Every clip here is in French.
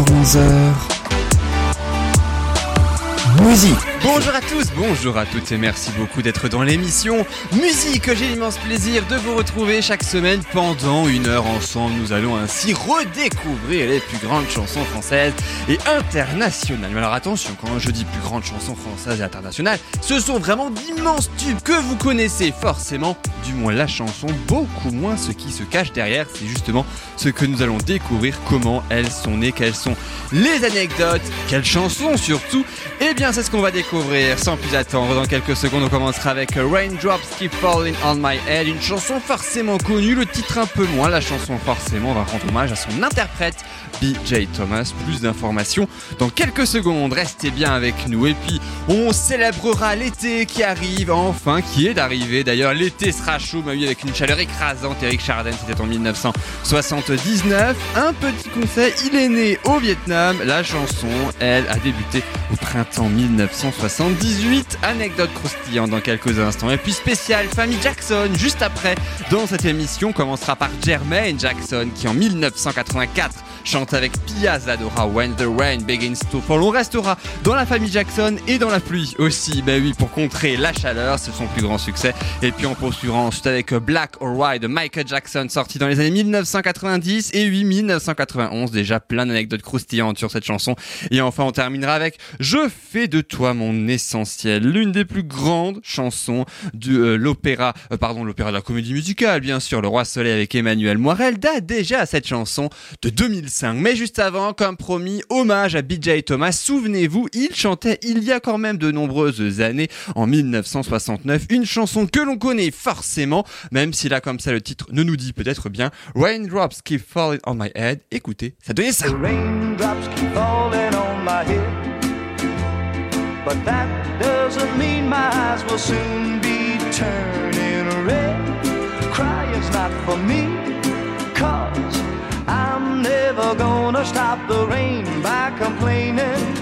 10h-11h Musique Bonjour à tous, bonjour à toutes et merci beaucoup d'être dans l'émission Musique. J'ai l'immense plaisir de vous retrouver chaque semaine pendant une heure ensemble. Nous allons ainsi redécouvrir les plus grandes chansons françaises et internationales. Mais alors attention, quand je dis plus grandes chansons françaises et internationales, ce sont vraiment d'immenses tubes que vous connaissez forcément, du moins la chanson, beaucoup moins ce qui se cache derrière. C'est justement ce que nous allons découvrir, comment elles sont nées, quelles sont les anecdotes, quelles chansons surtout. Eh bien, c'est ce qu'on va découvrir sans plus attendre. Dans quelques secondes, on commencera avec Raindrops Keep Falling on My Head, une chanson forcément connue, le titre un peu moins. La chanson, forcément, va rendre hommage à son interprète, BJ Thomas. Plus d'informations dans quelques secondes. Restez bien avec nous. Et puis, on célébrera l'été qui arrive, enfin, qui est d'arriver. D'ailleurs, l'été sera chaud, mais avec une chaleur écrasante. Eric Chardin, c'était en 1979. Un petit conseil, il est né au Vietnam. La chanson, elle, a débuté au printemps 1979. 78. Anecdote croustillante dans quelques instants. Et puis spécial famille Jackson juste après. Dans cette émission, commencera par Jermaine Jackson qui en 1984 chante avec Pia Zadora When the Rain Begins to Fall. On restera dans la famille Jackson et dans la pluie aussi. Ben oui, pour contrer la chaleur, c'est son plus grand succès. Et puis on poursuivra ensuite avec Black or White de Michael Jackson sorti dans les années 1990 et 8 1991. Déjà plein d'anecdotes croustillantes sur cette chanson. Et enfin, on terminera avec Je fais de toi mon essentiel, l'une des plus grandes chansons de euh, l'opéra, euh, pardon, l'opéra de la comédie musicale, bien sûr, Le Roi Soleil avec Emmanuel Moirel, date déjà à cette chanson de 2005. Mais juste avant, comme promis, hommage à BJ Thomas. Souvenez-vous, il chantait il y a quand même de nombreuses années, en 1969, une chanson que l'on connaît forcément, même si là, comme ça, le titre ne nous dit peut-être bien Raindrops Keep Falling on My Head. Écoutez, ça donnait ça. But that doesn't mean my eyes will soon be turning red. Crying's not for me, cause I'm never gonna stop the rain by complaining.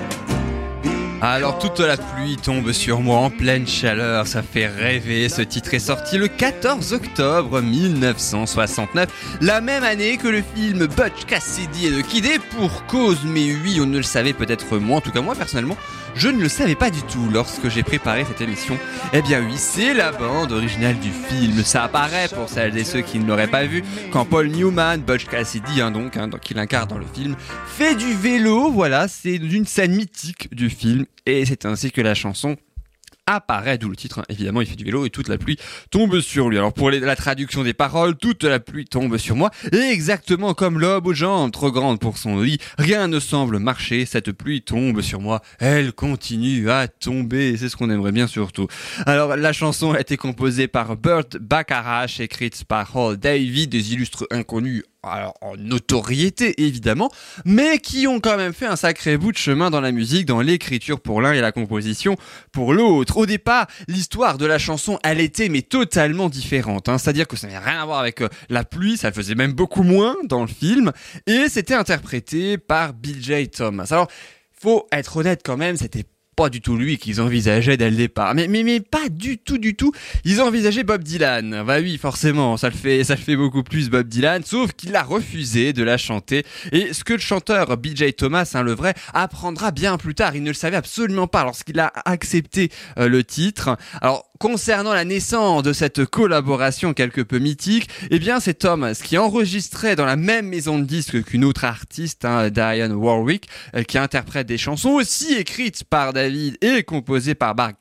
Alors toute la pluie tombe sur moi en pleine chaleur, ça fait rêver. Ce titre est sorti le 14 octobre 1969, la même année que le film Butch Cassidy et de Kid pour cause. Mais oui, on ne le savait peut-être moins, en tout cas moi personnellement, je ne le savais pas du tout lorsque j'ai préparé cette émission. Eh bien oui, c'est la bande originale du film. Ça apparaît pour celles et ceux qui ne l'auraient pas vu quand Paul Newman, Butch Cassidy, hein, donc, hein, qui l'incarne dans le film, fait du vélo. Voilà, c'est une scène mythique du film et c'est ainsi que la chanson apparaît, d'où le titre, hein. évidemment il fait du vélo et toute la pluie tombe sur lui. Alors pour la traduction des paroles, toute la pluie tombe sur moi, exactement comme l'aube aux jambes trop grande pour son lit, rien ne semble marcher, cette pluie tombe sur moi, elle continue à tomber, c'est ce qu'on aimerait bien surtout. Alors la chanson a été composée par Burt Bacharach, écrite par Hall Davy, des illustres inconnus alors en notoriété évidemment, mais qui ont quand même fait un sacré bout de chemin dans la musique, dans l'écriture pour l'un et la composition pour l'autre. Au départ, l'histoire de la chanson, elle était mais totalement différente, hein. c'est-à-dire que ça n'avait rien à voir avec euh, la pluie, ça le faisait même beaucoup moins dans le film, et c'était interprété par Bill J. Thomas. Alors, faut être honnête quand même, c'était pas du tout lui qu'ils envisageaient dès le départ. Mais, mais, mais pas du tout, du tout. Ils envisageaient Bob Dylan. Bah oui, forcément, ça le fait, ça le fait beaucoup plus Bob Dylan, sauf qu'il a refusé de la chanter. Et ce que le chanteur BJ Thomas, hein, le vrai, apprendra bien plus tard. Il ne le savait absolument pas lorsqu'il a accepté euh, le titre. Alors, concernant la naissance de cette collaboration quelque peu mythique, eh bien c'est Thomas qui enregistrait dans la même maison de disques qu'une autre artiste, hein, Diane Warwick, euh, qui interprète des chansons aussi écrites par David et composées par Barbara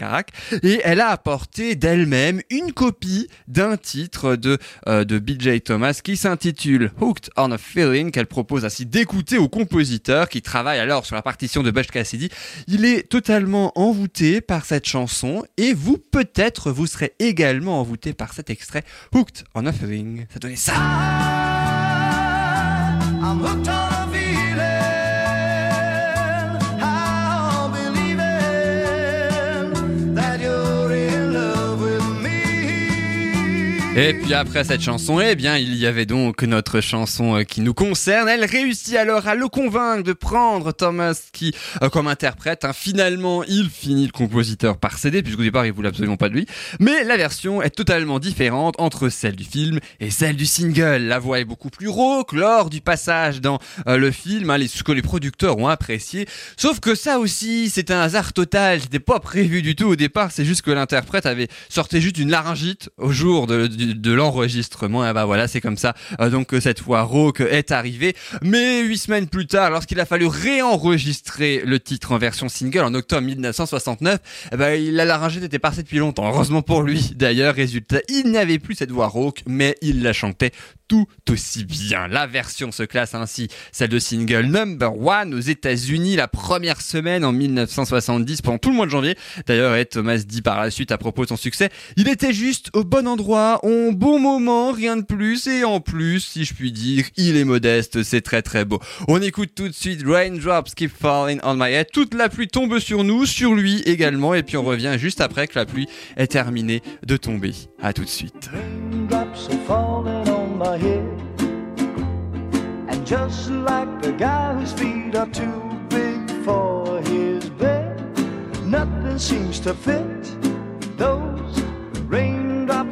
et elle a apporté d'elle-même une copie d'un titre de, euh, de BJ Thomas qui s'intitule Hooked on a Feeling, qu'elle propose ainsi d'écouter au compositeur qui travaille alors sur la partition de Bush Cassidy. Il est totalement envoûté par cette chanson et vous peut-être vous serez également envoûté par cet extrait Hooked on a Feeling. Ça donnait ça. Et puis après cette chanson, eh bien, il y avait donc notre chanson euh, qui nous concerne. Elle réussit alors à le convaincre de prendre Thomas qui euh, comme interprète. Hein. Finalement, il finit le compositeur par céder, puisqu'au départ, il voulait absolument pas de lui. Mais la version est totalement différente entre celle du film et celle du single. La voix est beaucoup plus rauque lors du passage dans euh, le film, hein, ce que les producteurs ont apprécié. Sauf que ça aussi, c'est un hasard total. C'était pas prévu du tout au départ. C'est juste que l'interprète avait sorti juste une laryngite au jour de, de de l'enregistrement. Et bah voilà, c'est comme ça. Euh, donc cette fois, Rock est arrivé. Mais huit semaines plus tard, lorsqu'il a fallu réenregistrer le titre en version single en octobre 1969, eh ben, la laryngite était partie depuis longtemps. Heureusement pour lui. D'ailleurs, résultat, il n'y avait plus cette voix rauque, mais il la chantait tout aussi bien. La version se classe ainsi, celle de single number one aux États-Unis la première semaine en 1970 pendant tout le mois de janvier. D'ailleurs, Thomas dit par la suite à propos de son succès, il était juste au bon endroit, bon moment, rien de plus et en plus, si je puis dire, il est modeste, c'est très très beau. On écoute tout de suite Raindrops Keep Falling on My Head. Toute la pluie tombe sur nous, sur lui également et puis on revient juste après que la pluie est terminée de tomber. À tout de suite. my head. And just like the guy whose feet are too big for his bed, nothing seems to fit. Those raindrops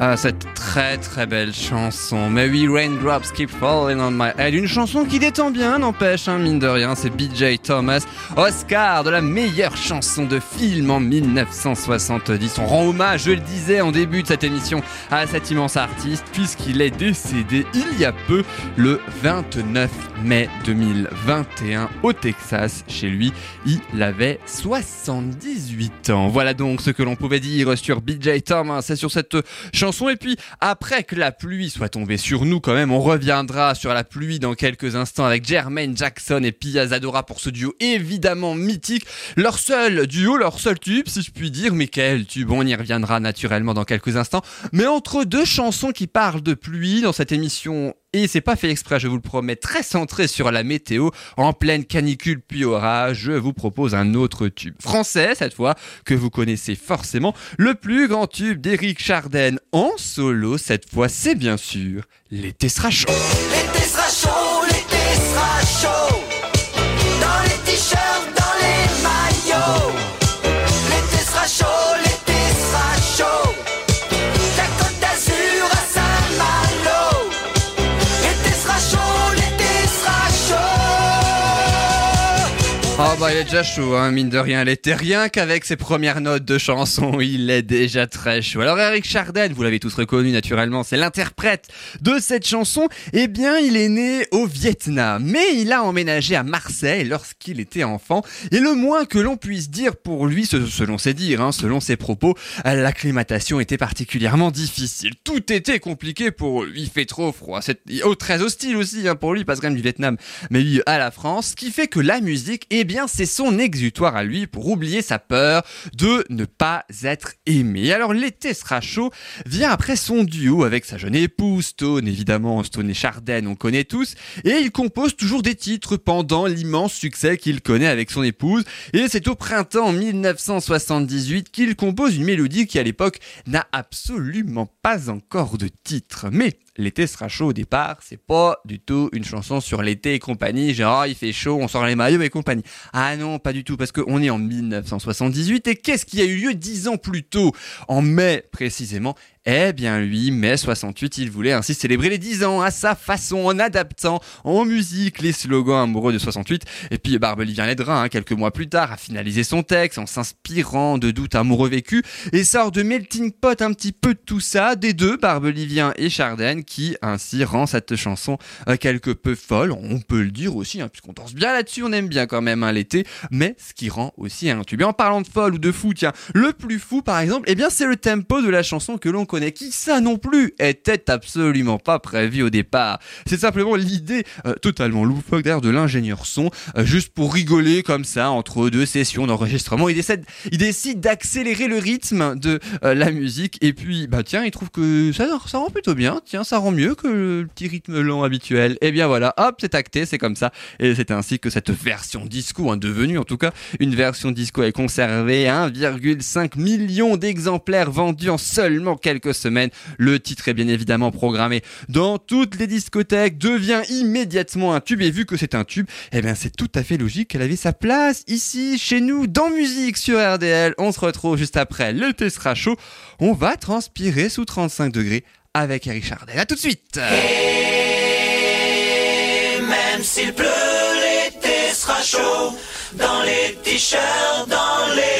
Ah, cette très très belle chanson. Mais Raindrops Keep Falling on My Head. Une chanson qui détend bien, n'empêche, hein, mine de rien. C'est BJ Thomas, Oscar de la meilleure chanson de film en 1970. On rend hommage, je le disais en début de cette émission, à cet immense artiste, puisqu'il est décédé il y a peu, le 29 mai 2021, au Texas. Chez lui, il avait 78 ans. Voilà donc ce que l'on pouvait dire sur BJ Thomas. C'est sur cette chanson et puis, après que la pluie soit tombée sur nous, quand même, on reviendra sur la pluie dans quelques instants avec Jermaine Jackson et Pia Zadora pour ce duo évidemment mythique. Leur seul duo, leur seul tube, si je puis dire. Mais quel tube? On y reviendra naturellement dans quelques instants. Mais entre deux chansons qui parlent de pluie dans cette émission et c'est pas fait exprès, je vous le promets, très centré sur la météo, en pleine canicule puis orage, je vous propose un autre tube français cette fois, que vous connaissez forcément, le plus grand tube d'Éric Chardin en solo cette fois, c'est bien sûr L'été sera il est déjà chaud, hein, mine de rien, il était rien qu'avec ses premières notes de chanson, il est déjà très chaud. Alors Eric Chardin, vous l'avez tous reconnu naturellement, c'est l'interprète de cette chanson. Eh bien, il est né au Vietnam, mais il a emménagé à Marseille lorsqu'il était enfant. Et le moins que l'on puisse dire pour lui, selon ses dires, hein, selon ses propos, l'acclimatation était particulièrement difficile. Tout était compliqué pour lui, il fait trop froid. C'est oh, très hostile aussi hein, pour lui, passe quand même du Vietnam, mais lui à la France, ce qui fait que la musique, eh bien, c'est son exutoire à lui pour oublier sa peur de ne pas être aimé. Alors l'été sera chaud vient après son duo avec sa jeune épouse, Stone, évidemment, Stone et Chardin, on connaît tous, et il compose toujours des titres pendant l'immense succès qu'il connaît avec son épouse, et c'est au printemps 1978 qu'il compose une mélodie qui à l'époque n'a absolument pas encore de titre. Mais L'été sera chaud au départ, c'est pas du tout une chanson sur l'été et compagnie, genre ah, il fait chaud, on sort les maillots et compagnie. Ah non, pas du tout, parce qu'on est en 1978 et qu'est-ce qui a eu lieu dix ans plus tôt? En mai précisément, eh bien lui, mai 68, il voulait ainsi célébrer les 10 ans à sa façon, en adaptant en musique les slogans amoureux de 68. Et puis Barbelivien l'aidera, hein, quelques mois plus tard, à finaliser son texte en s'inspirant de doutes amoureux vécus et sort de melting pot un petit peu de tout ça, des deux, Barbelivien et Chardin, qui ainsi rend cette chanson euh, quelque peu folle, on peut le dire aussi, hein, puisqu'on danse bien là-dessus, on aime bien quand même hein, l'été, mais ce qui rend aussi un tube. En parlant de folle ou de fou, tiens, le plus fou par exemple, eh bien c'est le tempo de la chanson que l'on connaît, qui ça non plus était absolument pas prévu au départ. C'est simplement l'idée euh, totalement loufoque d'ailleurs de l'ingénieur son, euh, juste pour rigoler comme ça entre deux sessions d'enregistrement. Il décide, il décide d'accélérer le rythme de euh, la musique et puis bah tiens, il trouve que ça, rend plutôt bien. Tiens, ça rend mieux que le petit rythme lent habituel. Et bien voilà, hop, c'est acté, c'est comme ça. Et c'est ainsi que cette version disco, hein, devenue en tout cas une version disco, est conservée 1,5 million d'exemplaires vendus en seulement quelques semaines. Le titre est bien évidemment programmé dans toutes les discothèques, devient immédiatement un tube. Et vu que c'est un tube, eh bien c'est tout à fait logique qu'elle avait sa place ici, chez nous, dans musique sur RDL. On se retrouve juste après. L'été sera chaud. On va transpirer sous 35 degrés avec Eric Chardin. À tout de suite. Même s'il pleut, l'été sera chaud. Dans les t-shirts, dans les.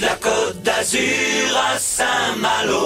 La côte d'Azur à Saint-Malo.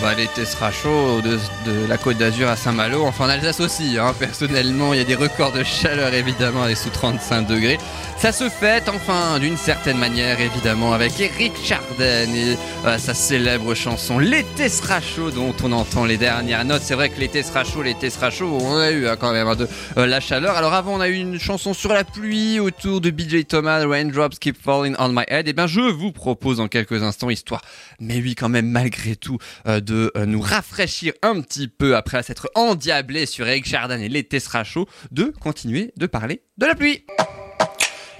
Bah l'été sera chaud de, la Côte d'Azur à Saint-Malo, enfin en Alsace aussi. Hein. Personnellement, il y a des records de chaleur évidemment avec sous 35 degrés. Ça se fête enfin d'une certaine manière évidemment avec Eric Chardin et euh, sa célèbre chanson L'été sera chaud dont on entend les dernières notes. C'est vrai que l'été sera chaud, l'été sera chaud. On a eu hein, quand même hein, de euh, la chaleur. Alors avant on a eu une chanson sur la pluie autour de BJ Thomas, Raindrops Keep Falling on My Head. Et bien je vous propose en quelques instants histoire, mais oui quand même malgré tout, euh, de euh, nous rafraîchir un petit peu après s'être endiablé sur Eric Chardin et l'été sera chaud, de continuer de parler de la pluie.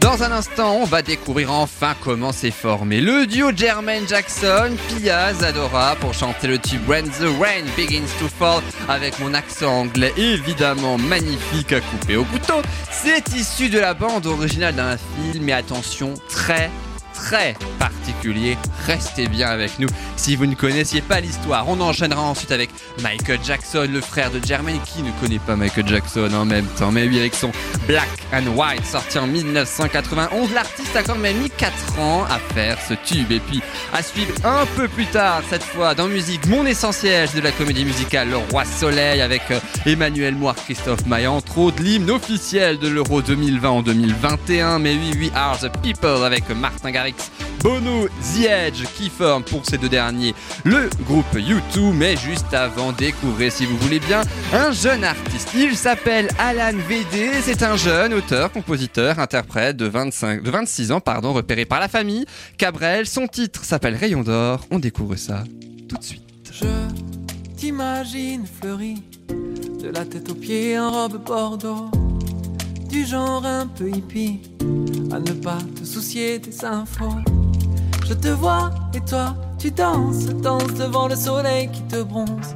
Dans un instant, on va découvrir enfin comment s'est formé le duo Jermaine Jackson, Pia Zadora pour chanter le tube When the Rain Begins to Fall avec mon accent anglais évidemment magnifique à couper au couteau. C'est issu de la bande originale d'un film et attention, très très particulier. Restez bien avec nous si vous ne connaissiez pas l'histoire. On enchaînera ensuite avec Michael Jackson, le frère de Jermaine. Qui ne connaît pas Michael Jackson en même temps? Mais oui, avec son Black and White sorti en 1991, l'artiste a quand même mis 4 ans à faire ce tube. Et puis, à suivre un peu plus tard, cette fois dans musique, mon essentiel de la comédie musicale Le Roi Soleil avec euh, Emmanuel Moir, Christophe Maé, entre autres, l'hymne officiel de l'Euro 2020 en 2021. Mais oui, We Are the People avec Martin Bono, The Edge qui forment pour ces deux derniers le groupe U2. Mais juste avant, découvrez si vous voulez bien un jeune artiste. Il s'appelle Alan VD. C'est un jeune auteur, compositeur, interprète de 25, de 26 ans, pardon, repéré par la famille. Cabrel, son titre s'appelle Rayon d'or. On découvre ça tout de suite. Je t'imagine fleuri, de la tête aux pieds en robe bordeaux, du genre un peu hippie, à ne pas te soucier des infos. Je te vois et toi, tu danses, danses devant le soleil qui te bronze.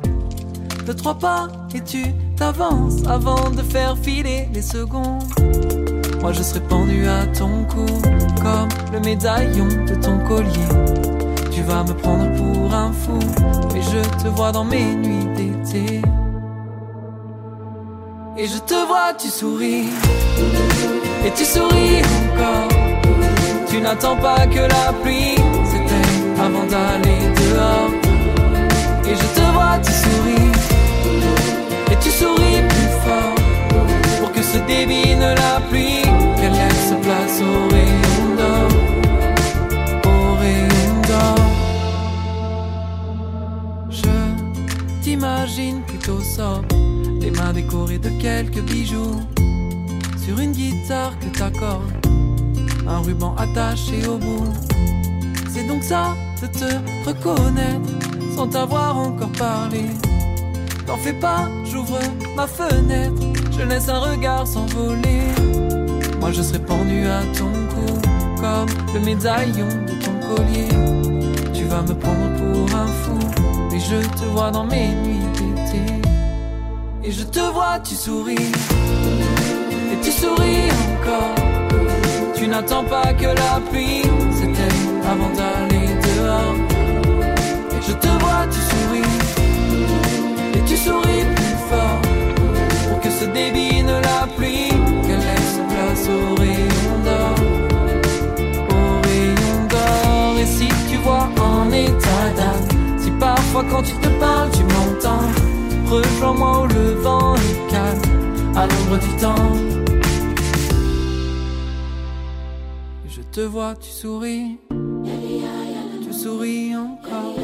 De trois pas et tu t'avances avant de faire filer les secondes. Moi je serai pendu à ton cou, comme le médaillon de ton collier. Tu vas me prendre pour un fou, et je te vois dans mes nuits d'été. Et je te vois, tu souris, et tu souris encore. Tu n'attends pas que la pluie. S'éteigne avant d'aller dehors. Et je te vois, tu souris, et tu souris plus fort. Pour que se débine la pluie, qu'elle laisse place au rayon d'or, au rayon d'or. Je t'imagine plutôt sobre, les mains décorées de quelques bijoux, sur une guitare que t'accordes, un ruban attaché au bout. C'est donc ça de te reconnaître sans t'avoir encore parlé. T'en fais pas, j'ouvre ma fenêtre, je laisse un regard s'envoler. Moi je serai pendu à ton cou, comme le médaillon de ton collier. Tu vas me prendre pour un fou, et je te vois dans mes nuits. Et je te vois, tu souris, et tu souris encore. Tu n'attends pas que la pluie. S'éteigne avant d'aller dehors. Et je te vois, tu souris, et tu souris plus fort. Pour que se débine la pluie, qu'elle laisse place au rayon d'or, au rayon d'or. Et si tu vois en état d'âme, si parfois quand tu te parles tu m'entends, rejoins-moi à l'ombre du temps. Je te vois, tu souris, tu souris encore.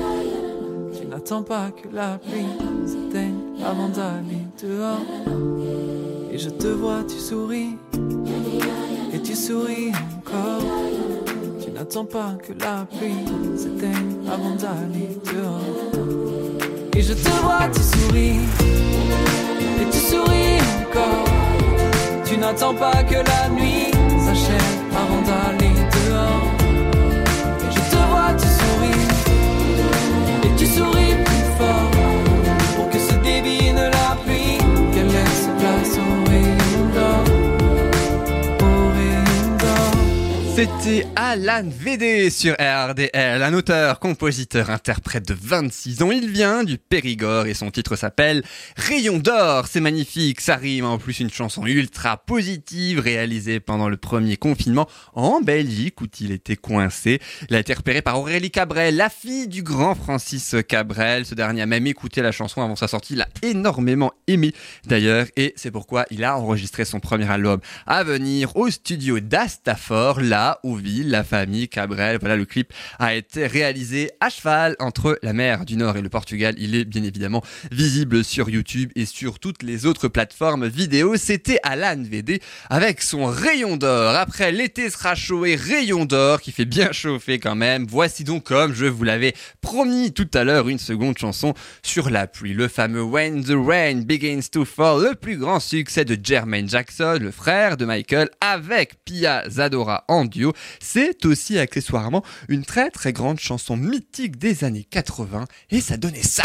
Tu n'attends pas que la pluie s'éteigne avant d'aller dehors. Et je te vois, tu souris, et tu souris encore. Tu n'attends pas que la pluie s'éteigne avant d'aller dehors. Et je te vois, tu souris, et tu souris Tu n'attends pas que la nuit s'achève avant d'aller dehors. Et je te vois, tu souris, et tu souris C'était Alan VD sur RDL, un auteur, compositeur, interprète de 26 ans. Il vient du Périgord et son titre s'appelle Rayon d'or. C'est magnifique, ça rime en plus une chanson ultra positive réalisée pendant le premier confinement en Belgique où il était coincé. Il a été repéré par Aurélie Cabrel, la fille du grand Francis Cabrel. Ce dernier a même écouté la chanson avant sa sortie, il l'a énormément aimé d'ailleurs et c'est pourquoi il a enregistré son premier album à venir au studio d'Astafor, là vit la famille Cabrel. Voilà, le clip a été réalisé à cheval entre la mer du Nord et le Portugal. Il est bien évidemment visible sur YouTube et sur toutes les autres plateformes vidéo. C'était Alan VD avec son rayon d'or. Après, l'été sera chaud et rayon d'or qui fait bien chauffer quand même. Voici donc, comme je vous l'avais promis tout à l'heure, une seconde chanson sur la pluie. Le fameux When the Rain Begins to Fall, le plus grand succès de Jermaine Jackson, le frère de Michael, avec Pia Zadora en C'est aussi accessoirement une très très grande chanson mythique des années 80 et ça donnait ça.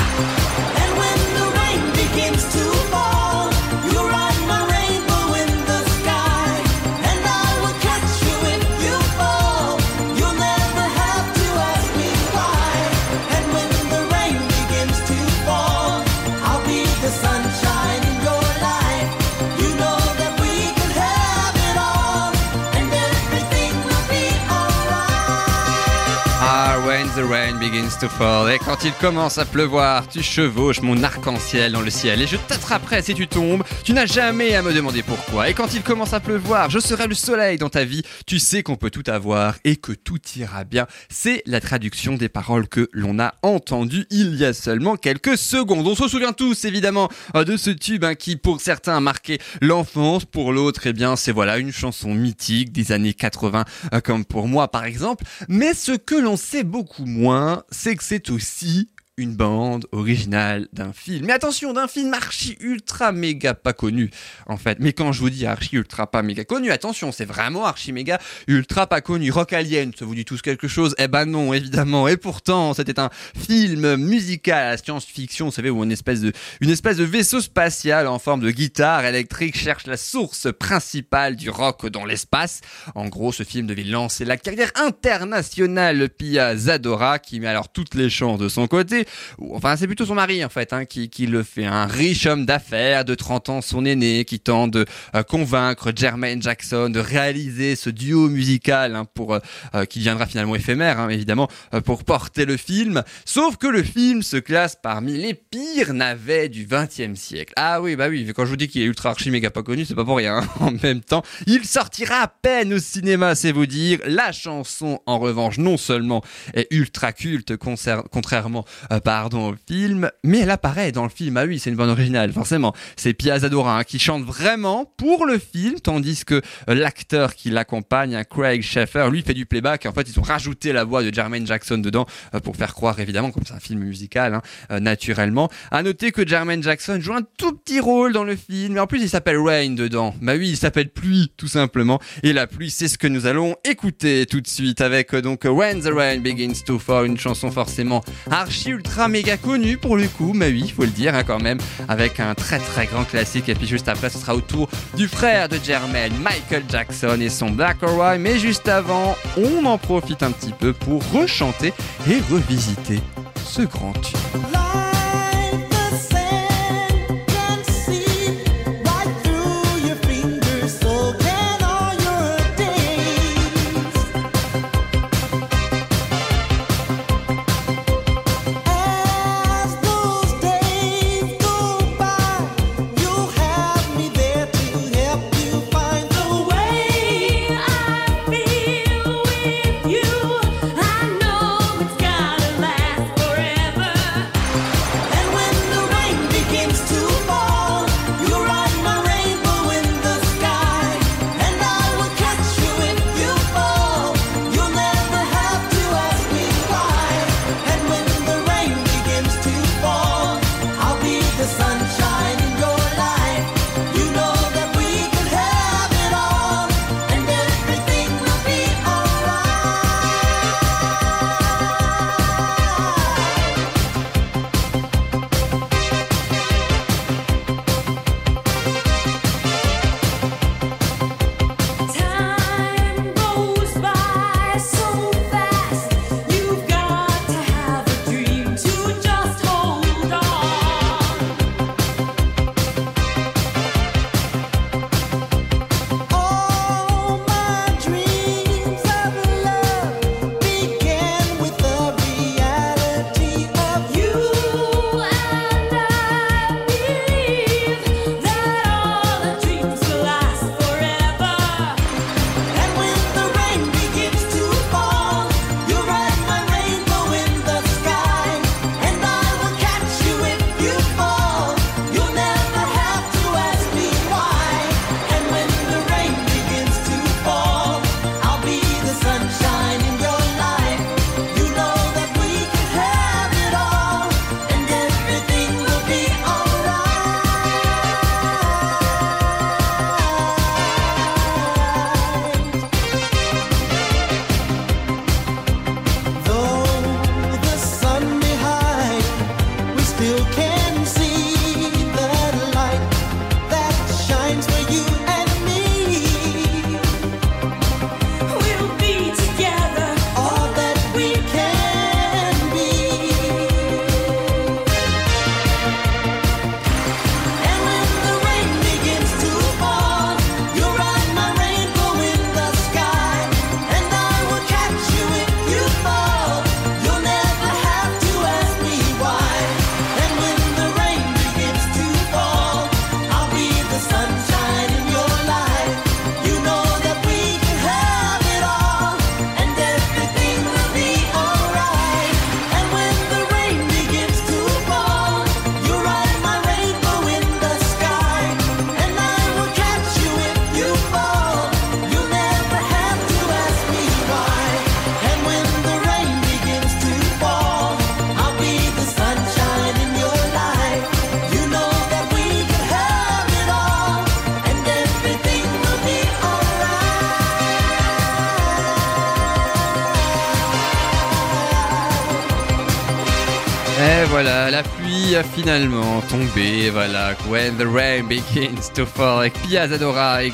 Et quand il commence à pleuvoir, tu chevauches mon arc-en-ciel dans le ciel et je t'attraperai si tu tombes. Tu n'as jamais à me demander pourquoi. Et quand il commence à pleuvoir, je serai le soleil dans ta vie. Tu sais qu'on peut tout avoir et que tout ira bien. C'est la traduction des paroles que l'on a entendues il y a seulement quelques secondes. On se souvient tous évidemment euh, de ce tube hein, qui pour certains a marqué l'enfance, pour l'autre, eh bien c'est voilà une chanson mythique des années 80 euh, comme pour moi par exemple. Mais ce que l'on sait beaucoup moins, c'est que c'est aussi une bande originale d'un film. Mais attention, d'un film archi ultra méga pas connu, en fait. Mais quand je vous dis archi ultra pas méga connu, attention, c'est vraiment archi méga ultra pas connu. Rock Alien, ça vous dit tous quelque chose? Eh ben non, évidemment. Et pourtant, c'était un film musical à science-fiction, vous savez, où une espèce de, une espèce de vaisseau spatial en forme de guitare électrique cherche la source principale du rock dans l'espace. En gros, ce film devait lancer la carrière internationale Pia Zadora, qui met alors toutes les chances de son côté. Enfin, c'est plutôt son mari, en fait, hein, qui, qui le fait. Un riche homme d'affaires de 30 ans, son aîné, qui tente de euh, convaincre Jermaine Jackson de réaliser ce duo musical hein, pour euh, euh, qui deviendra finalement éphémère, hein, évidemment, pour porter le film. Sauf que le film se classe parmi les pires navets du 20e siècle. Ah oui, bah oui, quand je vous dis qu'il est ultra archi méga pas connu, c'est pas pour rien. En même temps, il sortira à peine au cinéma, c'est vous dire. La chanson, en revanche, non seulement est ultra culte, contrairement, pardon, au film, mais elle apparaît dans le film. Ah oui, c'est une bonne originale, forcément. C'est Pia Zadora hein, qui chante vraiment pour le film, tandis que euh, l'acteur qui l'accompagne, hein, Craig Sheffer, lui fait du playback. En fait, ils ont rajouté la voix de Jermaine Jackson dedans euh, pour faire croire, évidemment, comme c'est un film musical, hein, euh, naturellement. À noter que Jermaine Jackson joue un tout petit rôle dans le film, mais en plus il s'appelle Rain dedans. Bah oui, il s'appelle Pluie, tout simplement. Et la pluie, c'est ce que nous allons écouter tout de suite avec euh, donc When the Rain Begins to Fall, une chanson forcément archi ultra méga connue pour le coup, mais oui, il faut le dire hein, quand même, avec un très très grand classique. Et puis juste après, ce sera au tour du frère de Jermaine, Michael Jackson et son Black or White. Mais juste avant, on en profite un petit peu pour rechanter et revisiter ce grand tube. Finalement tombé. Voilà, When the Rain Begins to Fall avec Pia Zadora et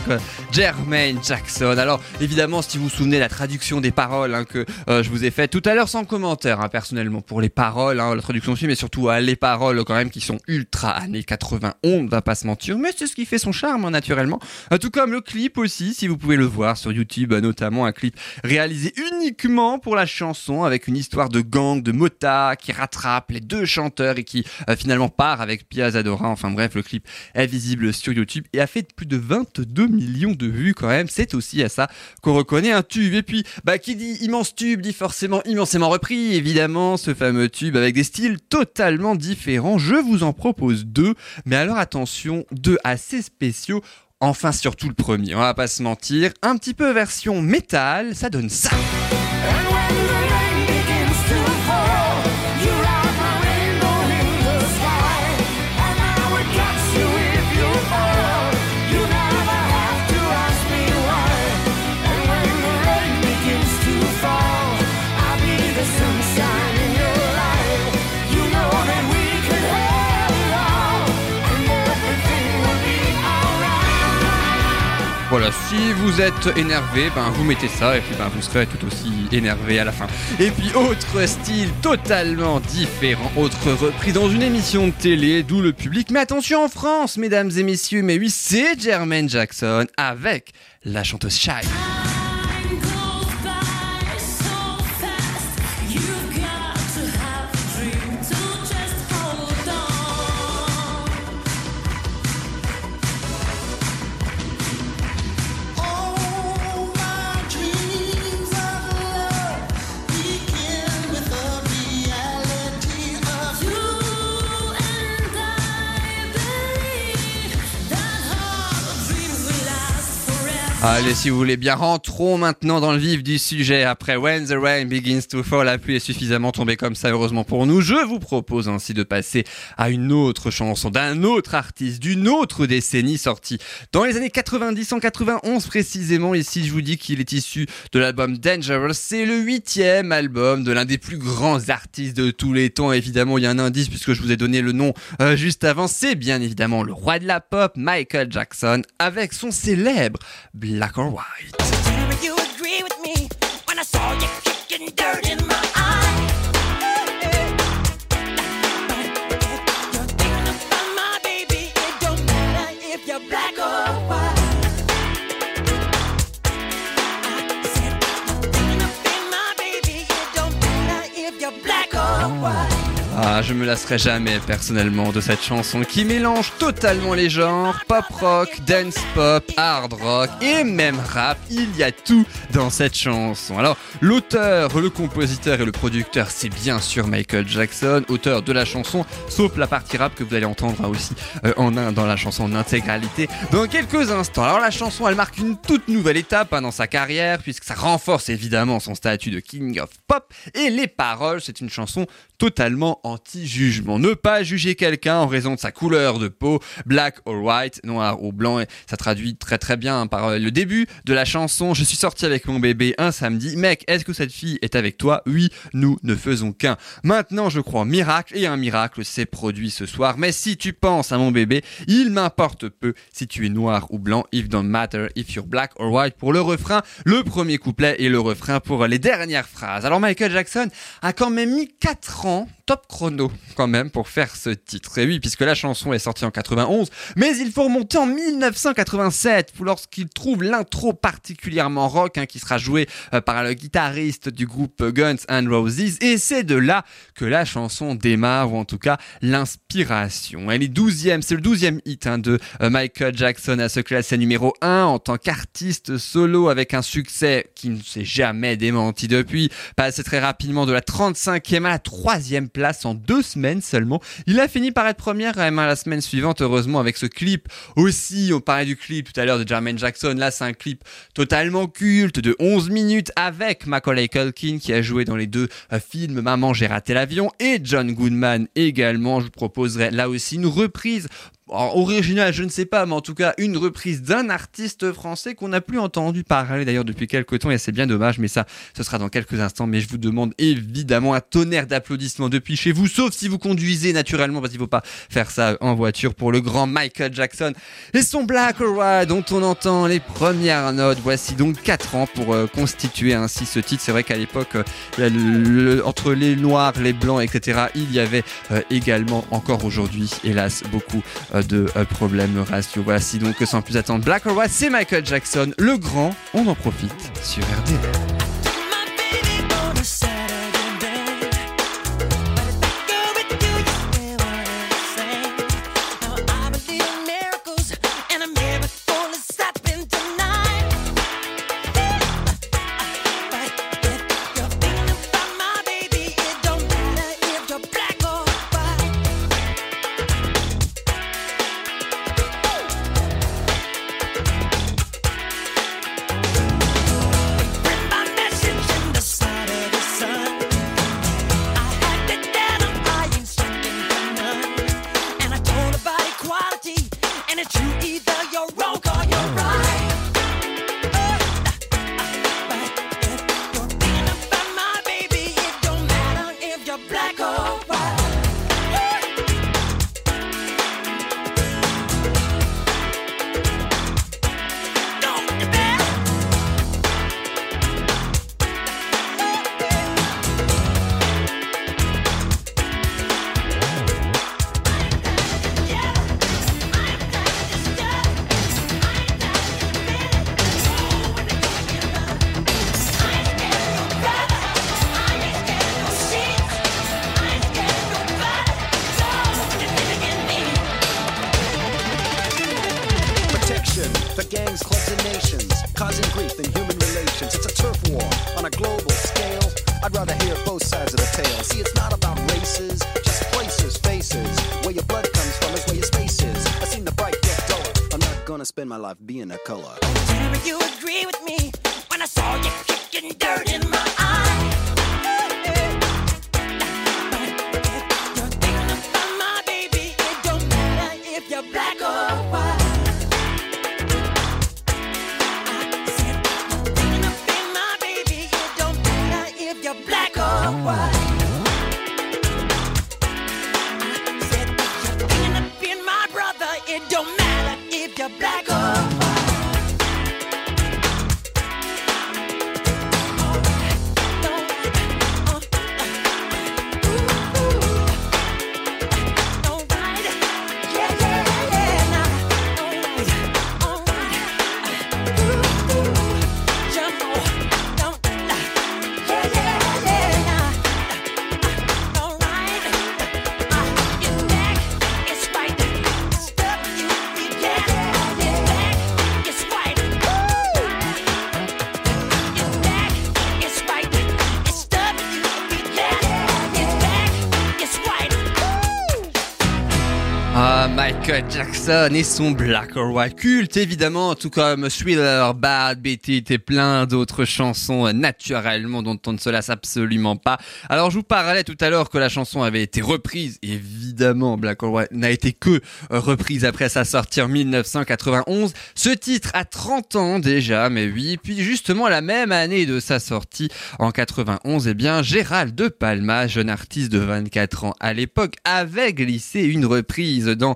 Jermaine Jackson. Alors, évidemment, si vous vous souvenez la traduction des paroles hein, que euh, je vous ai fait tout à l'heure sans commentaire, hein, personnellement, pour les paroles, hein, la traduction aussi, mais surtout euh, les paroles quand même qui sont ultra années 80, on ne va pas se mentir, mais c'est ce qui fait son charme, naturellement. Euh, tout comme le clip aussi, si vous pouvez le voir sur YouTube, notamment un clip réalisé uniquement pour la chanson avec une histoire de gang de motards qui rattrape les deux chanteurs et qui finalement part avec Pia Zadora. Enfin bref, le clip est visible sur YouTube et a fait plus de 22 millions de vues quand même. C'est aussi à ça qu'on reconnaît un tube. Et puis, bah, qui dit immense tube dit forcément immensément repris. Évidemment, ce fameux tube avec des styles totalement différents. Je vous en propose deux. Mais alors attention, deux assez spéciaux. Enfin, surtout le premier, on va pas se mentir. Un petit peu version métal, ça donne ça. Voilà, si vous êtes énervé, ben vous mettez ça et puis ben vous serez tout aussi énervé à la fin. Et puis autre style totalement différent, autre repris dans une émission de télé, d'où le public. Mais attention en France, mesdames et messieurs, mais oui, c'est Jermaine Jackson avec la chanteuse Shy. Allez, si vous voulez bien, rentrons maintenant dans le vif du sujet. Après When the Rain Begins to Fall, la pluie est suffisamment tombée comme ça, heureusement pour nous. Je vous propose ainsi de passer à une autre chanson d'un autre artiste, d'une autre décennie sortie dans les années 90, en 91 précisément. Ici, je vous dis qu'il est issu de l'album Dangerous. C'est le huitième album de l'un des plus grands artistes de tous les temps. Évidemment, il y a un indice puisque je vous ai donné le nom euh, juste avant. C'est bien évidemment le roi de la pop, Michael Jackson, avec son célèbre Black or White. Lasserai jamais personnellement de cette chanson qui mélange totalement les genres, pop rock, dance pop, hard rock et même rap. Il y a tout dans cette chanson. Alors, l'auteur, le compositeur et le producteur, c'est bien sûr Michael Jackson, auteur de la chanson, sauf la partie rap que vous allez entendre aussi euh, en un, dans la chanson en intégralité dans quelques instants. Alors, la chanson, elle marque une toute nouvelle étape hein, dans sa carrière puisque ça renforce évidemment son statut de King of Pop et les paroles, c'est une chanson totalement Ne pas juger quelqu'un en raison de sa couleur de peau, black or white, noir ou blanc. Et ça traduit très très bien hein, par euh, le début de la chanson. Je suis sorti avec mon bébé un samedi. Mec, est-ce que cette fille est avec toi? Oui, nous ne faisons qu'un. Maintenant, je crois miracle et un miracle s'est produit ce soir. Mais si tu penses à mon bébé, il m'importe peu si tu es noir ou blanc. It don't matter if you're black or white pour le refrain, le premier couplet et le refrain pour les dernières phrases. Alors Michael Jackson a quand même mis 4 ans, top chrono quand même, pour faire ce titre. Et oui, puisque la chanson est sortie en 91, mais il faut remonter en 1987 pour lorsqu'il trouve l'intro particulièrement rock hein, qui sera joué euh, par le guitariste du groupe Guns N' Roses. Et c'est de là que la chanson démarre, ou en tout cas l'inspiration. Elle est 12e, c'est le 12e hit hein, de euh, Michael Jackson à ce classé numéro 1 en tant qu'artiste solo avec un succès qui ne s'est jamais démenti depuis. Passé très rapidement de la 35e à la 3e en deux semaines seulement. Il a fini par être première hein, la semaine suivante, heureusement, avec ce clip aussi. On parlait du clip tout à l'heure de Jermaine Jackson. Là, c'est un clip totalement culte de 11 minutes avec Macaulay Culkin qui a joué dans les deux euh, films Maman, j'ai raté l'avion et John Goodman également. Je proposerai là aussi une reprise original, je ne sais pas, mais en tout cas une reprise d'un artiste français qu'on n'a plus entendu parler d'ailleurs depuis quelques temps et c'est bien dommage, mais ça, ce sera dans quelques instants. Mais je vous demande évidemment un tonnerre d'applaudissements depuis chez vous, sauf si vous conduisez naturellement, parce qu'il ne faut pas faire ça en voiture pour le grand Michael Jackson et son Black White dont on entend les premières notes. Voici donc 4 ans pour euh, constituer ainsi ce titre. C'est vrai qu'à l'époque, euh, le- entre les noirs, les blancs, etc., il y avait euh, également encore aujourd'hui, hélas, beaucoup de euh, problèmes raciaux. Voici donc sans plus attendre Black or White, c'est Michael Jackson, le grand. On en profite sur RDL. Michael Jackson et son Black or White culte, évidemment, tout comme Thriller, Bad, Beat It et plein d'autres chansons naturellement dont on ne se lasse absolument pas. Alors je vous parlais tout à l'heure que la chanson avait été reprise, évidemment Black or White n'a été que reprise après sa sortie en 1991. Ce titre a 30 ans déjà, mais oui, puis justement la même année de sa sortie en 91, eh bien Gérald de Palma, jeune artiste de 24 ans à l'époque, avait glissé une reprise dans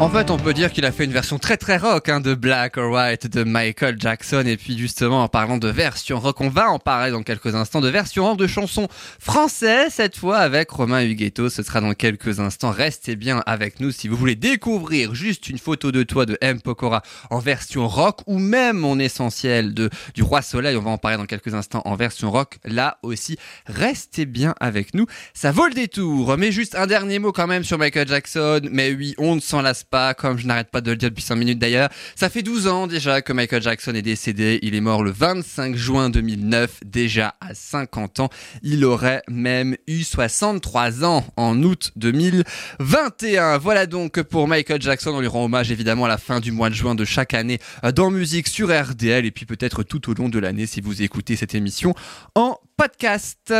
En fait, on peut dire qu'il a fait une version très très rock hein, de Black or White de Michael Jackson. Et puis justement, en parlant de version rock, on va en parler dans quelques instants de version rock de chansons françaises, cette fois avec Romain Huguetto. Ce sera dans quelques instants. Restez bien avec nous si vous voulez découvrir juste une photo de toi de M. Pokora en version rock ou même mon essentiel de du Roi Soleil. On va en parler dans quelques instants en version rock. Là aussi, restez bien avec nous. Ça vaut le détour. Mais juste un dernier mot quand même sur Michael Jackson. Mais oui, on ne s'en lasse pas, comme je n'arrête pas de le dire depuis 5 minutes d'ailleurs. Ça fait 12 ans déjà que Michael Jackson est décédé. Il est mort le 25 juin 2009, déjà à 50 ans. Il aurait même eu 63 ans en août 2021. Voilà donc pour Michael Jackson. On lui rend hommage évidemment à la fin du mois de juin de chaque année dans musique sur RDL et puis peut-être tout au long de l'année si vous écoutez cette émission en podcast.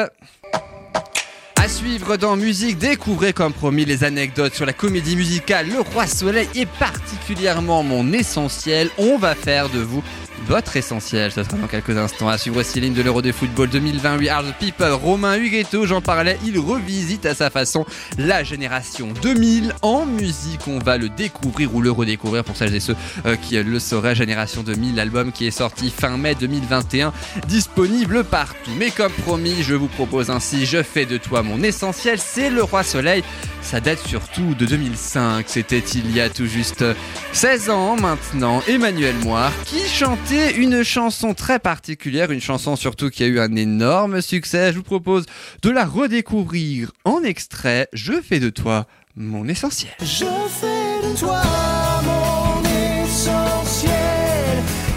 Suivre dans musique, découvrez comme promis les anecdotes sur la comédie musicale Le Roi Soleil et particulièrement mon essentiel. On va faire de vous votre essentiel. Ce sera dans quelques instants. À suivre aussi ligne de l'Euro de football 2028. Hard People, Romain Huguetto, j'en parlais. Il revisite à sa façon la génération 2000 en musique. On va le découvrir ou le redécouvrir pour celles et ceux euh, qui le sauraient. Génération 2000, l'album qui est sorti fin mai 2021, disponible partout. Mais comme promis, je vous propose ainsi Je fais de toi mon essentiel. C'est le Roi Soleil. Ça date surtout de 2005. C'était il y a tout juste 16 ans maintenant. Emmanuel Moire qui chantait une chanson très particulière, une chanson surtout qui a eu un énorme succès. Je vous propose de la redécouvrir en extrait. Je fais de toi mon essentiel. Je fais de toi mon essentiel.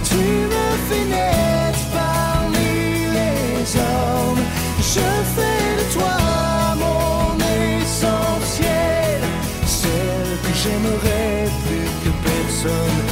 Tu me fais naître parmi les hommes. Je fais de toi mon essentiel. Celle que j'aimerais plus que personne.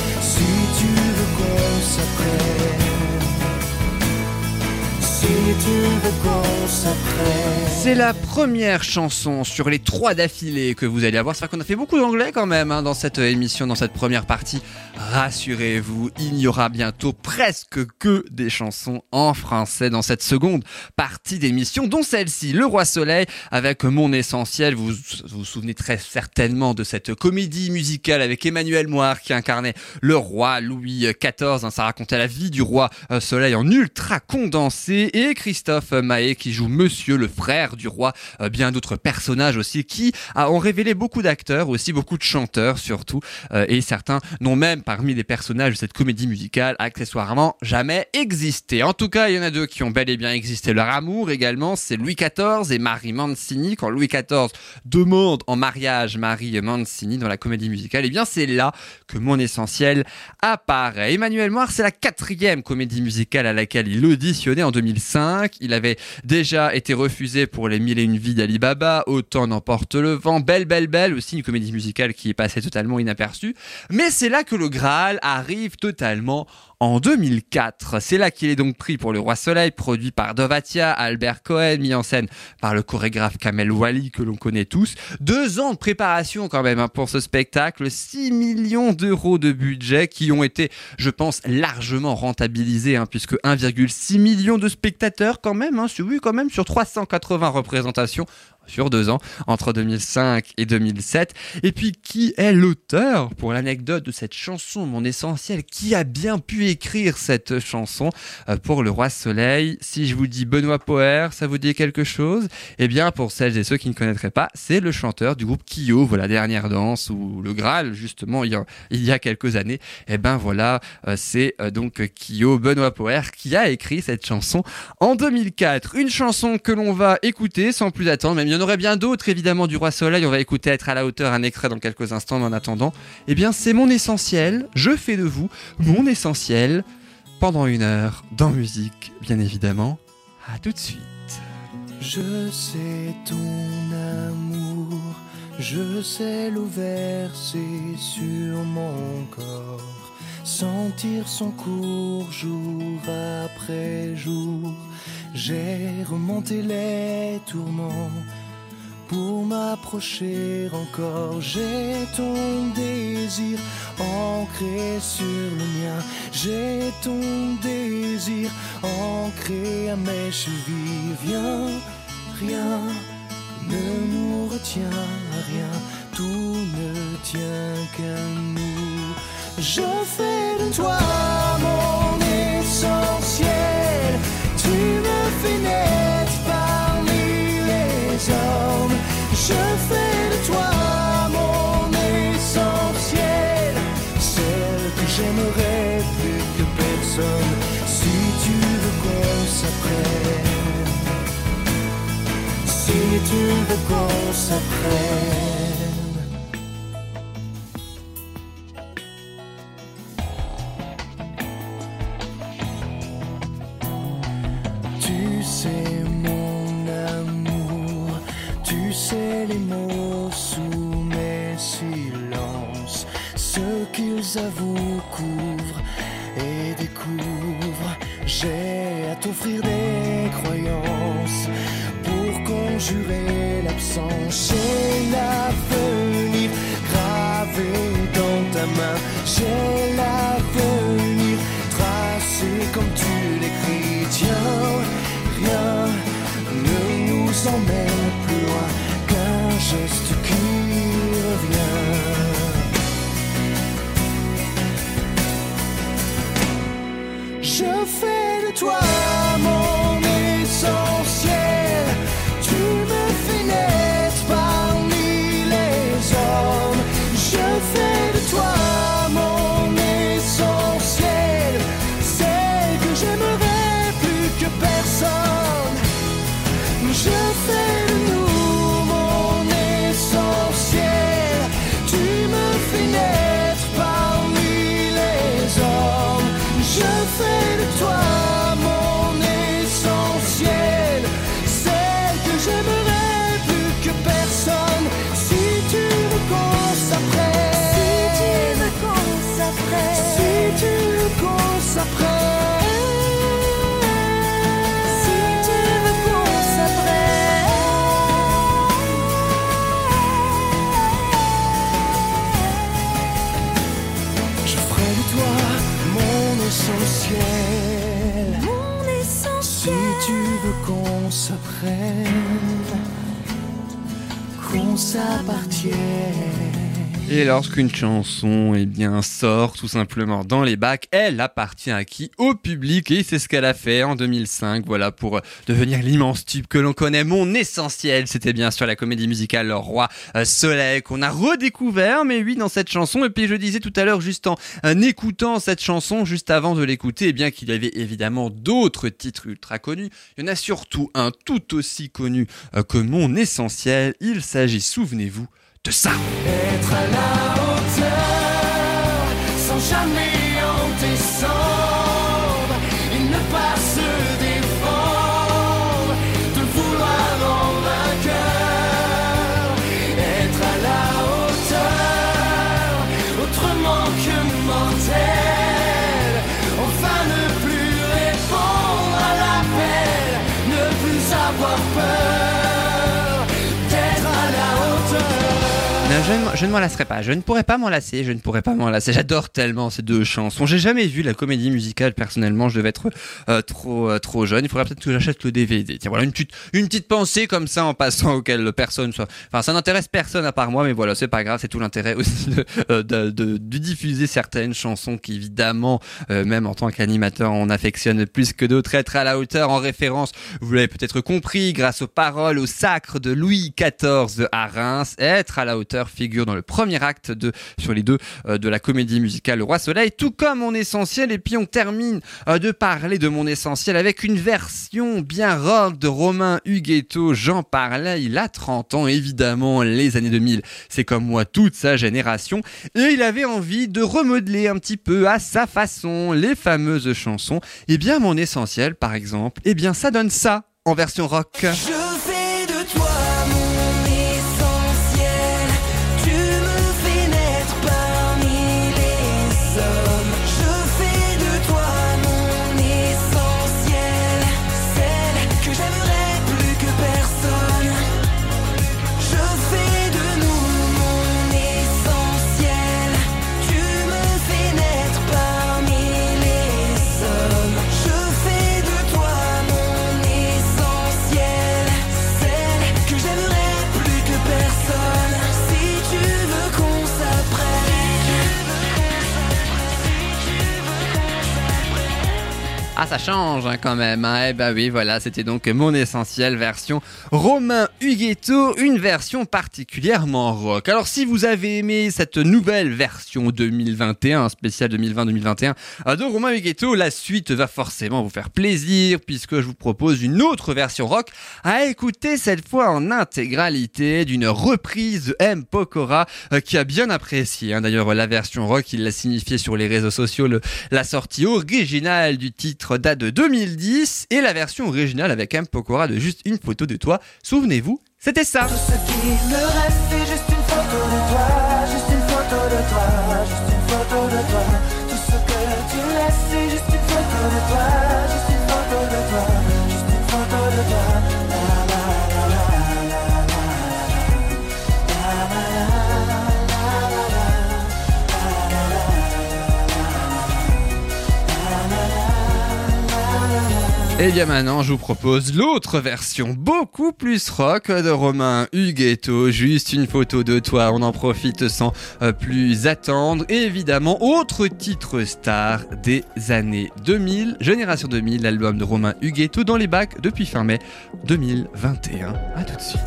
C'est la première chanson sur les trois d'affilée que vous allez avoir. C'est vrai qu'on a fait beaucoup d'anglais quand même hein, dans cette émission, dans cette première partie. Rassurez-vous, il n'y aura bientôt presque que des chansons en français dans cette seconde partie d'émission, dont celle-ci, Le Roi Soleil, avec Mon Essentiel. Vous vous souvenez très certainement de cette comédie musicale avec Emmanuel Moire qui incarnait le roi Louis XIV. hein. ça racontait la vie du roi euh, Soleil en ultra condensé et Christophe Mahé qui joue Monsieur le frère du roi, euh, bien d'autres personnages aussi qui ah, ont révélé beaucoup d'acteurs, aussi beaucoup de chanteurs surtout, euh, et certains n'ont même parmi les personnages de cette comédie musicale accessoirement jamais existé. En tout cas, il y en a deux qui ont bel et bien existé. Leur amour également, c'est Louis XIV et Marie Mancini. Quand Louis XIV demande en mariage Marie Mancini dans la comédie musicale, eh bien c'est là que mon essentiel apparaît. Emmanuel Moire, c'est la quatrième comédie musicale à laquelle il auditionnait en 2005. Il avait déjà été refusé pour Les Mille et Une Vies d'Ali Baba, Autant n'emporte le vent, Belle Belle Belle, aussi une comédie musicale qui est passée totalement inaperçue. Mais c'est là que le Graal arrive totalement en 2004. C'est là qu'il est donc pris pour Le Roi Soleil, produit par Dovatia, Albert Cohen, mis en scène par le chorégraphe Kamel Wally que l'on connaît tous. Deux ans de préparation quand même hein, pour ce spectacle, 6 millions d'euros de budget qui ont été, je pense, largement rentabilisés hein, puisque 1,6 million de spectateurs quand même, hein, quand même sur 380 représentations. Sur deux ans, entre 2005 et 2007. Et puis, qui est l'auteur, pour l'anecdote de cette chanson, mon essentiel, qui a bien pu écrire cette chanson euh, pour Le Roi Soleil? Si je vous dis Benoît Poer, ça vous dit quelque chose? Eh bien, pour celles et ceux qui ne connaîtraient pas, c'est le chanteur du groupe Kyo, voilà, Dernière Danse, ou Le Graal, justement, il y a, quelques années. Eh ben voilà, euh, c'est euh, donc Kyo, Benoît Poer, qui a écrit cette chanson en 2004. Une chanson que l'on va écouter sans plus attendre, même y en aurait bien d'autres évidemment du Roi Soleil, on va écouter Être à la hauteur, un extrait dans quelques instants, mais en attendant, eh bien c'est mon essentiel, je fais de vous mon essentiel pendant une heure dans musique, bien évidemment. À tout de suite. Je sais ton amour, je sais versée sur mon corps, sentir son cours jour après jour. Pour m'approcher encore. J'ai ton désir ancré sur le mien. J'ai ton désir ancré à mes chevilles. Viens, rien ne nous retient rien. Tout ne tient qu'à nous. Je fais de toi mon tu veux qu'on. Tu sais mon amour, tu sais les mots sous mes silences, ce qu'ils avouent, couvrent et découvrent. J'ai à t'offrir des conjurer l'absence. J'ai l'avenir gravé dans ta main. J'ai l'avenir tracé comme tu l'écris. Tiens, rien ne nous emmène plus loin qu'un geste qui revient. Je fais de toi qu'on s'appartienne. Et lorsqu'une chanson eh bien, sort tout simplement dans les bacs, elle appartient à qui? Au public. Et c'est ce qu'elle a fait en 2005, voilà, pour euh, devenir l'immense tube que l'on connaît. Mon essentiel, c'était bien sûr la comédie musicale Le Roi euh, Soleil qu'on a redécouvert, mais oui, dans cette chanson. Et puis je disais tout à l'heure, juste en écoutant cette chanson, juste avant de l'écouter, eh bien qu'il y avait évidemment d'autres titres ultra connus. Il y en a surtout un tout aussi connu euh, que Mon essentiel. Il s'agit, souvenez-vous, de ça. Être à la hauteur, sans jamais je, ne- m'en lasserai pas. Je ne pourrais pas m'en lasser. Je ne pourrais pas m'en lasser. J'adore tellement ces deux chansons. J'ai jamais vu la comédie musicale personnellement. Je devais être euh, trop euh, trop jeune. Il faudrait peut-être que j'achète le DVD. Tiens, voilà une petite une petite pensée comme ça en passant auquel personne soit. Enfin, ça n'intéresse personne à part moi, mais voilà, c'est pas grave. C'est tout l'intérêt aussi de, euh, de, diffuser certaines chansons qui évidemment, même en tant qu'animateur, on affectionne plus que d'autres. Être à la hauteur en référence, vous l'avez peut-être compris, grâce aux paroles, au sacre de Louis XIV à Reims. Être à la hauteur figure dans le premier acte de sur les deux euh, de la comédie musicale Le Roi Soleil, tout comme mon essentiel. Et puis on termine euh, de parler de mon essentiel avec une version bien rock de Romain Huguetto. J'en parlais, il a 30 ans, évidemment, les années 2000. C'est comme moi, toute sa génération. Et il avait envie de remodeler un petit peu à sa façon les fameuses chansons. Et bien mon essentiel, par exemple, eh bien ça donne ça en version rock. Ah, ça change hein, quand même. Hein. Eh bah oui, voilà, c'était donc mon essentiel version Romain Huguetto, une version particulièrement rock. Alors, si vous avez aimé cette nouvelle version 2021, spéciale 2020-2021 euh, de Romain Huguetto, la suite va forcément vous faire plaisir puisque je vous propose une autre version rock à écouter cette fois en intégralité d'une reprise M. Pokora euh, qui a bien apprécié. hein. D'ailleurs, la version rock, il l'a signifié sur les réseaux sociaux. la sortie originale du titre date de 2010 et la version originale avec M. Pokora de juste une photo de toi. Souvenez-vous, c'était ça. Tout ce qui me reste, c'est juste une photo de toi, juste une photo de toi, juste une photo de toi. Tout ce que tu laisses, c'est juste une photo de toi, Et bien maintenant, je vous propose l'autre version, beaucoup plus rock de Romain Huguetto. Juste une photo de toi, on en profite sans euh, plus attendre. Et évidemment, autre titre star des années 2000, Génération 2000, l'album de Romain Huguetto dans les bacs depuis fin mai 2021. À tout de suite.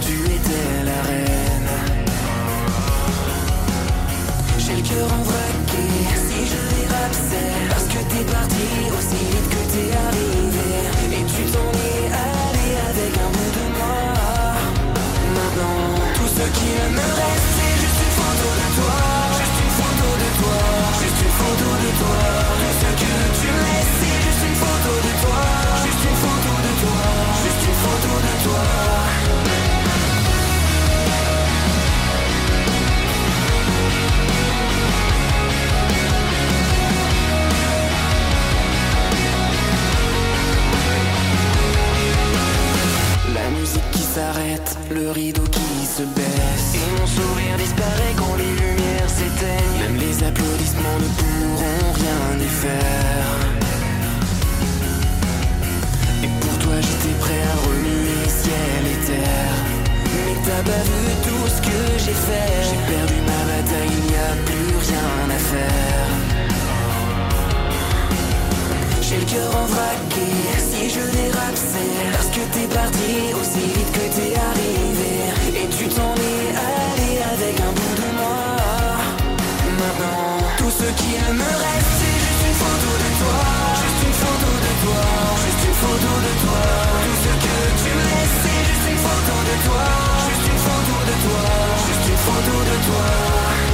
Tu étais la reine j'ai le cœur en vrac. Si je dérape c'est parce que t'es parti aussi vite que t'es arrivé Et tu t'en es allé avec un bout de moi. Maintenant tout ce qui me reste s'arrête, le rideau qui se baisse. Et mon sourire disparaît quand les lumières s'éteignent. Même les applaudissements ne pourront rien y faire. Et pour toi j'étais prêt à remuer ciel et terre. Mais t'as pas vu tout ce que j'ai fait. J'ai perdu ma bataille, il n'y a plus rien à faire j'ai le cœur en vrac si je dérape c'est parce que t'es parti aussi vite que t'es arrivé. Et tu t'en es allé avec un bout de moi. Maintenant tout ce qui me reste c'est juste une photo de toi. Juste une photo de toi. Juste une photo de toi. Tout ce que tu me laisses c'est juste une photo de toi. Juste une photo de toi. Juste une photo de toi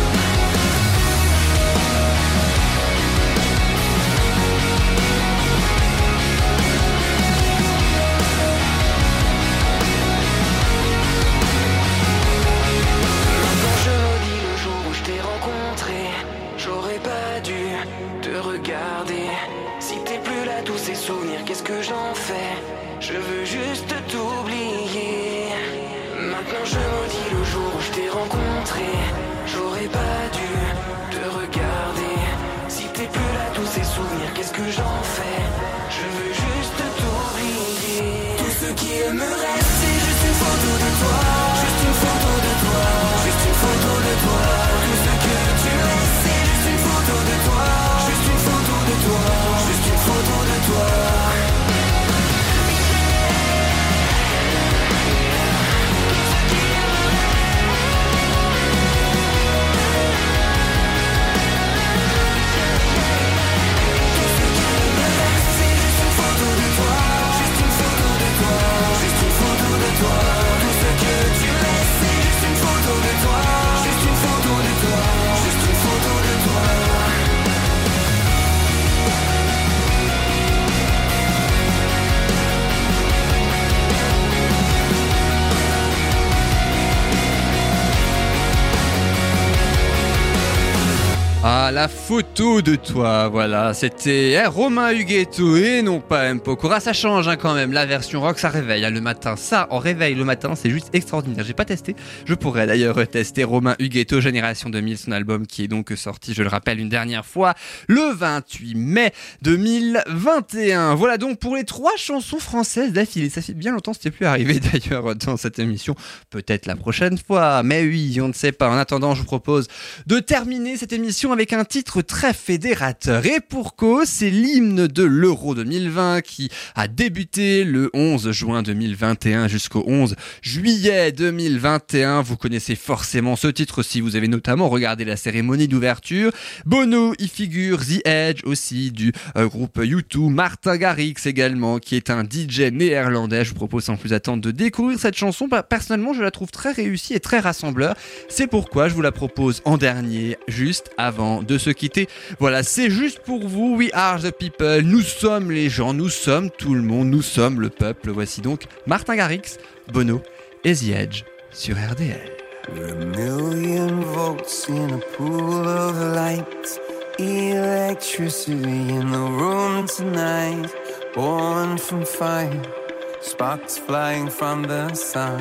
Ah, la photo de toi, voilà, c'était eh, Romain Huguetto et non pas M. Pokora. Ça change hein, quand même, la version rock, ça réveille hein, le matin. Ça, en réveil le matin, c'est juste extraordinaire. J'ai pas testé, je pourrais d'ailleurs tester Romain Huguetto, Génération 2000, son album qui est donc sorti, je le rappelle une dernière fois, le 28 mai 2021. Voilà donc pour les trois chansons françaises d'affilée. Ça fait bien longtemps que c'était plus arrivé d'ailleurs dans cette émission. Peut-être la prochaine fois, mais oui, on ne sait pas. En attendant, je vous propose de terminer cette émission avec un titre très fédérateur. Et pour cause, c'est l'hymne de l'Euro 2020 qui a débuté le 11 juin 2021 jusqu'au 11 juillet 2021. Vous connaissez forcément ce titre si vous avez notamment regardé la cérémonie d'ouverture. Bono y figure, The Edge aussi du euh, groupe U2, Martin Garrix également qui est un DJ néerlandais. Je vous propose sans plus attendre de découvrir cette chanson. Bah, Personnellement, je la trouve très réussie et très rassembleur. C'est pourquoi je vous la propose en dernier, juste avant de se quitter. Voilà, c'est juste pour vous. We are the people. Nous sommes les gens. Nous sommes tout le monde. Nous sommes le peuple. Voici donc Martin Garrix, Bono et The Edge sur RDL. A million volts in a pool of light. Electricity in the room tonight. Born from fire. Sparks flying from the sun.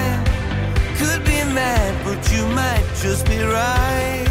Could be mad, but you might just be right.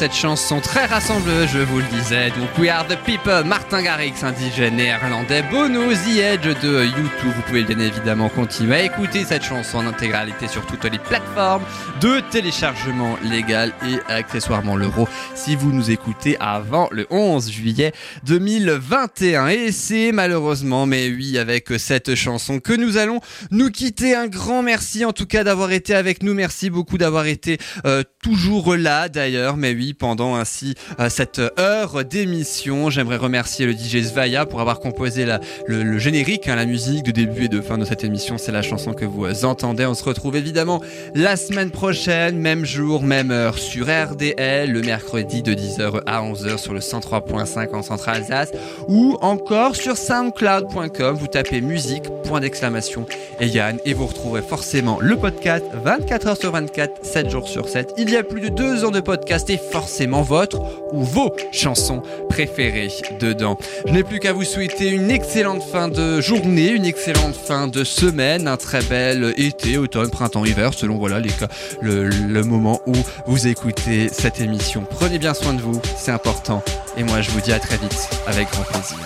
Cette chanson très rassembleuse, je vous le disais. Donc, We Are the People, Martin Garrix, DJ néerlandais, Bono, The Edge de YouTube. Vous pouvez bien évidemment continuer à écouter cette chanson en intégralité sur toutes les plateformes de téléchargement légal et accessoirement l'euro si vous nous écoutez avant le 11 juillet 2021. Et c'est malheureusement, mais oui, avec cette chanson que nous allons nous quitter. Un grand merci en tout cas d'avoir été avec nous. Merci beaucoup d'avoir été euh, toujours là d'ailleurs. mais oui, pendant ainsi euh, cette heure d'émission. J'aimerais remercier le DJ Svaya pour avoir composé la, le, générique, hein, la musique de début et de fin de cette émission. C'est la chanson que vous euh, entendez. On se retrouve évidemment la semaine prochaine, même jour, même heure sur RDL, le mercredi de 10h à 11h sur le 103.5 en Centre Alsace ou encore sur soundcloud.com. Vous tapez musique, point d'exclamation et Yann et vous retrouverez forcément le podcast 24 heures sur 24, 7 jours sur 7. Il y a plus de deux ans de podcast et forcément votre ou vos chansons préférées dedans. Je n'ai plus qu'à vous souhaiter une excellente fin de journée, une excellente fin de semaine, un très bel été, automne, printemps, hiver, selon voilà les cas, le, le moment où vous écoutez cette émission. Prenez bien soin de vous, c'est important. Et moi je vous dis à très vite avec grand plaisir.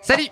Salut